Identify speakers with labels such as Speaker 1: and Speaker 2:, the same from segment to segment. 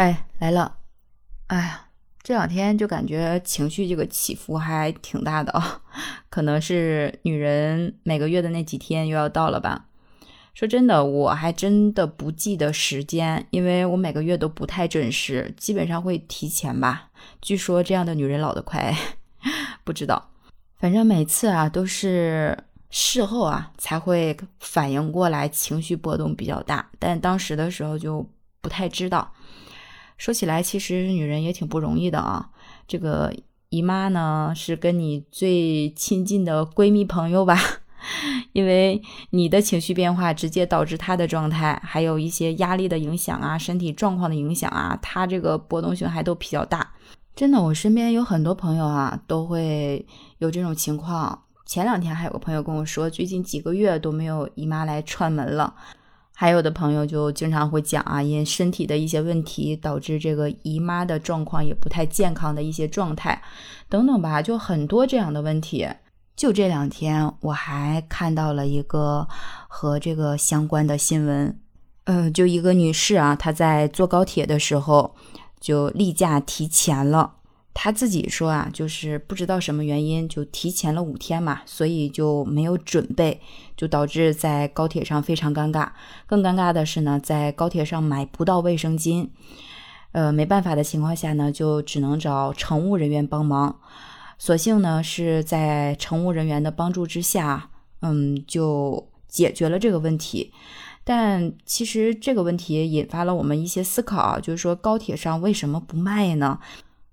Speaker 1: 哎，来了！哎呀，这两天就感觉情绪这个起伏还挺大的啊，可能是女人每个月的那几天又要到了吧。说真的，我还真的不记得时间，因为我每个月都不太准时，基本上会提前吧。据说这样的女人老得快，不知道。反正每次啊都是事后啊才会反应过来，情绪波动比较大，但当时的时候就不太知道。说起来，其实女人也挺不容易的啊。这个姨妈呢，是跟你最亲近的闺蜜朋友吧？因为你的情绪变化直接导致她的状态，还有一些压力的影响啊，身体状况的影响啊，她这个波动性还都比较大。真的，我身边有很多朋友啊，都会有这种情况。前两天还有个朋友跟我说，最近几个月都没有姨妈来串门了。还有的朋友就经常会讲啊，因身体的一些问题导致这个姨妈的状况也不太健康的一些状态，等等吧，就很多这样的问题。就这两天我还看到了一个和这个相关的新闻，呃，就一个女士啊，她在坐高铁的时候就例假提前了。他自己说啊，就是不知道什么原因就提前了五天嘛，所以就没有准备，就导致在高铁上非常尴尬。更尴尬的是呢，在高铁上买不到卫生巾，呃，没办法的情况下呢，就只能找乘务人员帮忙。所幸呢，是在乘务人员的帮助之下，嗯，就解决了这个问题。但其实这个问题引发了我们一些思考，就是说高铁上为什么不卖呢？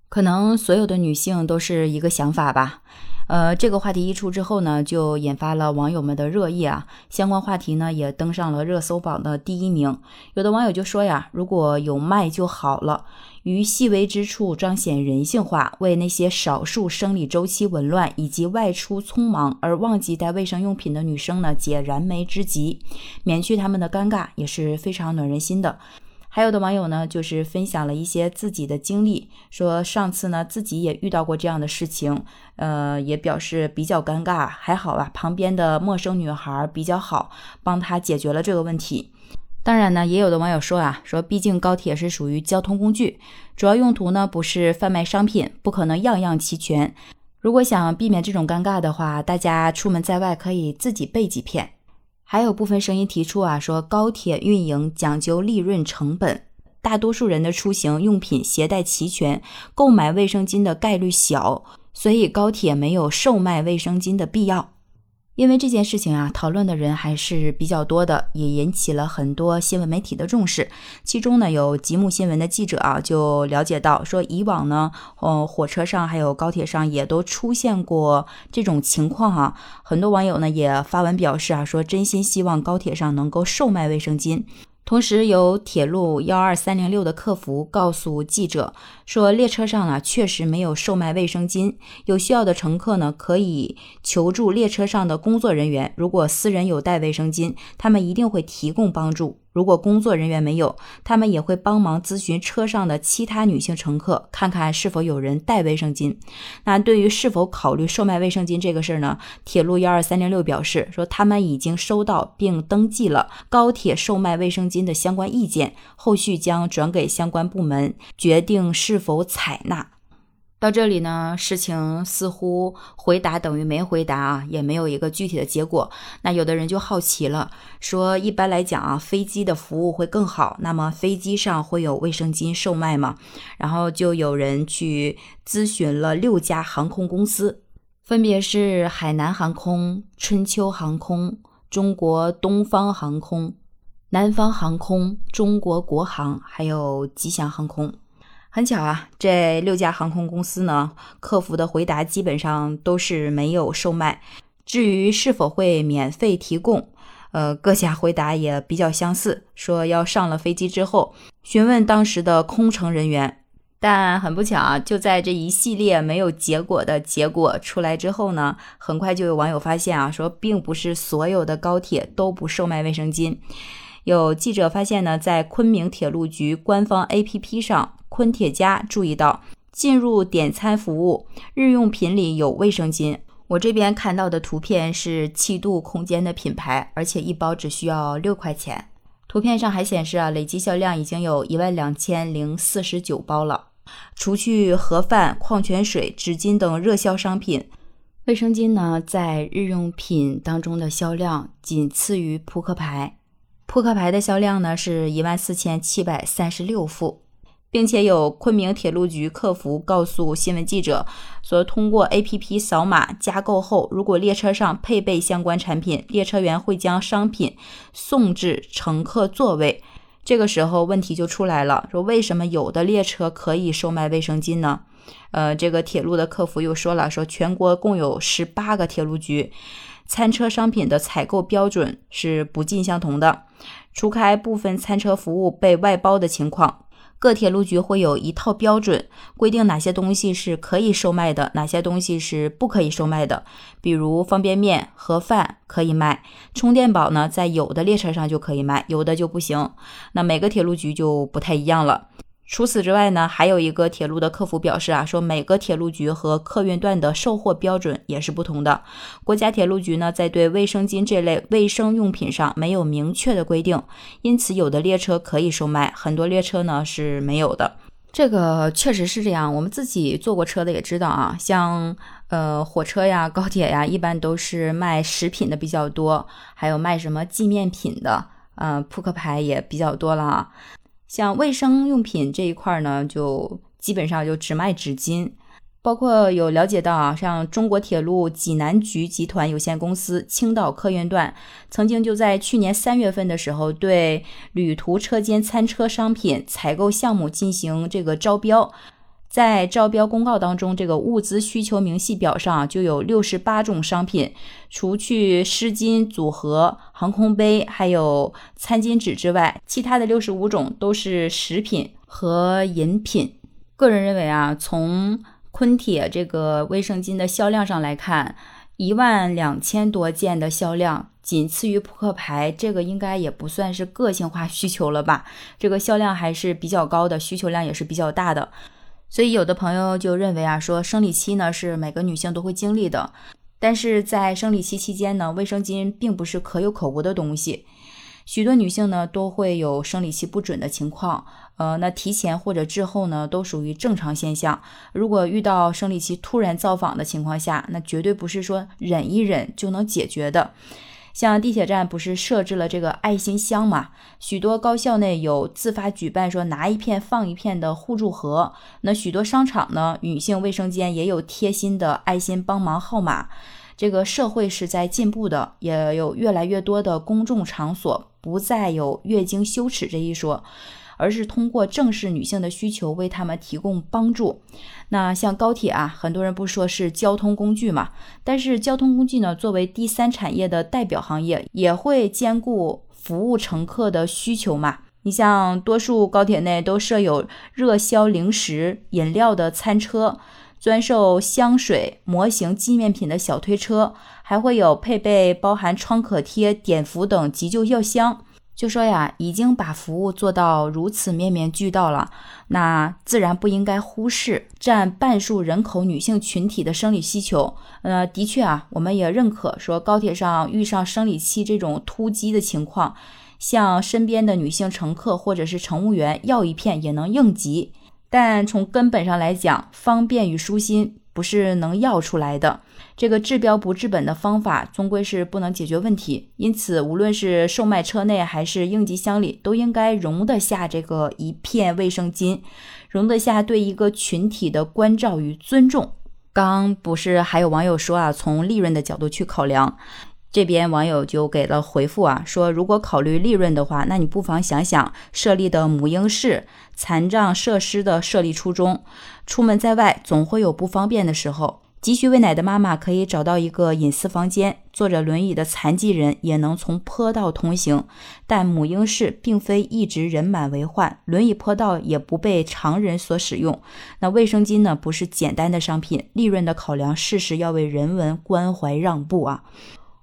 Speaker 1: 可能所有的女性都是一个想法吧，呃，这个话题一出之后呢，就引发了网友们的热议啊，相关话题呢也登上了热搜榜的第一名。有的网友就说呀，如果有卖就好了，于细微之处彰显人性化，为那些少数生理周期紊乱以及外出匆忙而忘记带卫生用品的女生呢解燃眉之急，免去他们的尴尬，也是非常暖人心的。还有的网友呢，就是分享了一些自己的经历，说上次呢自己也遇到过这样的事情，呃，也表示比较尴尬，还好吧，旁边的陌生女孩比较好，帮他解决了这个问题。当然呢，也有的网友说啊，说毕竟高铁是属于交通工具，主要用途呢不是贩卖商品，不可能样样齐全。如果想避免这种尴尬的话，大家出门在外可以自己备几片。还有部分声音提出啊，说高铁运营讲究利润成本，大多数人的出行用品携带齐全，购买卫生巾的概率小，所以高铁没有售卖卫生巾的必要。因为这件事情啊，讨论的人还是比较多的，也引起了很多新闻媒体的重视。其中呢，有吉木新闻的记者啊，就了解到说，以往呢，呃，火车上还有高铁上也都出现过这种情况哈。很多网友呢也发文表示啊，说真心希望高铁上能够售卖卫生巾。同时，有铁路幺二三零六的客服告诉记者说，列车上呢确实没有售卖卫生巾，有需要的乘客呢可以求助列车上的工作人员。如果私人有带卫生巾，他们一定会提供帮助。如果工作人员没有，他们也会帮忙咨询车上的其他女性乘客，看看是否有人带卫生巾。那对于是否考虑售卖卫生巾这个事儿呢？铁路幺二三零六表示说，他们已经收到并登记了高铁售卖卫生巾的相关意见，后续将转给相关部门决定是否采纳。到这里呢，事情似乎回答等于没回答啊，也没有一个具体的结果。那有的人就好奇了，说一般来讲啊，飞机的服务会更好，那么飞机上会有卫生巾售卖吗？然后就有人去咨询了六家航空公司，分别是海南航空、春秋航空、中国东方航空、南方航空、中国国航，还有吉祥航空。很巧啊，这六家航空公司呢，客服的回答基本上都是没有售卖。至于是否会免费提供，呃，各家回答也比较相似，说要上了飞机之后询问当时的空乘人员。但很不巧啊，就在这一系列没有结果的结果出来之后呢，很快就有网友发现啊，说并不是所有的高铁都不售卖卫生巾。有记者发现呢，在昆明铁路局官方 APP 上。昆铁家注意到，进入点餐服务，日用品里有卫生巾。我这边看到的图片是七度空间的品牌，而且一包只需要六块钱。图片上还显示啊，累计销量已经有一万两千零四十九包了。除去盒饭、矿泉水、纸巾等热销商品，卫生巾呢，在日用品当中的销量仅次于扑克牌。扑克牌的销量呢是一万四千七百三十六副。并且有昆明铁路局客服告诉新闻记者说，通过 APP 扫码加购后，如果列车上配备相关产品，列车员会将商品送至乘客座位。这个时候问题就出来了，说为什么有的列车可以售卖卫生巾呢？呃，这个铁路的客服又说了，说全国共有十八个铁路局，餐车商品的采购标准是不尽相同的，除开部分餐车服务被外包的情况。各铁路局会有一套标准，规定哪些东西是可以售卖的，哪些东西是不可以售卖的。比如方便面、盒饭可以卖，充电宝呢，在有的列车上就可以卖，有的就不行。那每个铁路局就不太一样了。除此之外呢，还有一个铁路的客服表示啊，说每个铁路局和客运段的售货标准也是不同的。国家铁路局呢，在对卫生巾这类卫生用品上没有明确的规定，因此有的列车可以售卖，很多列车呢是没有的。这个确实是这样，我们自己坐过车的也知道啊，像呃火车呀、高铁呀，一般都是卖食品的比较多，还有卖什么纪念品的，嗯，扑克牌也比较多了啊。像卫生用品这一块呢，就基本上就只卖纸巾，包括有了解到啊，像中国铁路济南局集团有限公司青岛客运段，曾经就在去年三月份的时候，对旅途车间餐车商品采购项目进行这个招标。在招标公告当中，这个物资需求明细表上就有六十八种商品，除去湿巾组合、航空杯还有餐巾纸之外，其他的六十五种都是食品和饮品。个人认为啊，从昆铁这个卫生巾的销量上来看，一万两千多件的销量仅次于扑克牌，这个应该也不算是个性化需求了吧？这个销量还是比较高的，需求量也是比较大的。所以有的朋友就认为啊，说生理期呢是每个女性都会经历的，但是在生理期期间呢，卫生巾并不是可有可无的东西。许多女性呢都会有生理期不准的情况，呃，那提前或者滞后呢都属于正常现象。如果遇到生理期突然造访的情况下，那绝对不是说忍一忍就能解决的。像地铁站不是设置了这个爱心箱嘛？许多高校内有自发举办说拿一片放一片的互助盒。那许多商场呢，女性卫生间也有贴心的爱心帮忙号码。这个社会是在进步的，也有越来越多的公众场所不再有月经羞耻这一说。而是通过正视女性的需求，为她们提供帮助。那像高铁啊，很多人不说是交通工具嘛，但是交通工具呢，作为第三产业的代表行业，也会兼顾服务乘客的需求嘛。你像多数高铁内都设有热销零食、饮料的餐车，专售香水、模型、纪念品的小推车，还会有配备包含创可贴、碘伏等急救药箱。就说呀，已经把服务做到如此面面俱到了，那自然不应该忽视占半数人口女性群体的生理需求。呃，的确啊，我们也认可说高铁上遇上生理期这种突击的情况，向身边的女性乘客或者是乘务员要一片也能应急。但从根本上来讲，方便与舒心不是能要出来的。这个治标不治本的方法，终归是不能解决问题。因此，无论是售卖车内还是应急箱里，都应该容得下这个一片卫生巾，容得下对一个群体的关照与尊重。刚不是还有网友说啊，从利润的角度去考量，这边网友就给了回复啊，说如果考虑利润的话，那你不妨想想设立的母婴室、残障设施的设立初衷。出门在外，总会有不方便的时候。急需喂奶的妈妈可以找到一个隐私房间，坐着轮椅的残疾人也能从坡道通行。但母婴室并非一直人满为患，轮椅坡道也不被常人所使用。那卫生巾呢？不是简单的商品，利润的考量，事事要为人文关怀让步啊！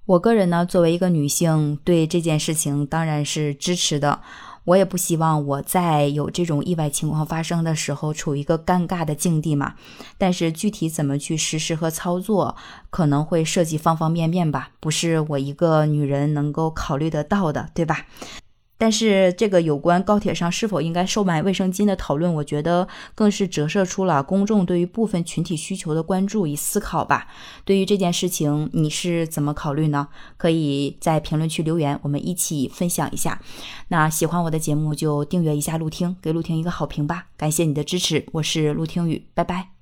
Speaker 1: 我个人呢，作为一个女性，对这件事情当然是支持的。我也不希望我在有这种意外情况发生的时候处于一个尴尬的境地嘛。但是具体怎么去实施和操作，可能会涉及方方面面吧，不是我一个女人能够考虑得到的，对吧？但是这个有关高铁上是否应该售卖卫生巾的讨论，我觉得更是折射出了公众对于部分群体需求的关注与思考吧。对于这件事情，你是怎么考虑呢？可以在评论区留言，我们一起分享一下。那喜欢我的节目就订阅一下陆听，给陆听一个好评吧。感谢你的支持，我是陆听雨，拜拜。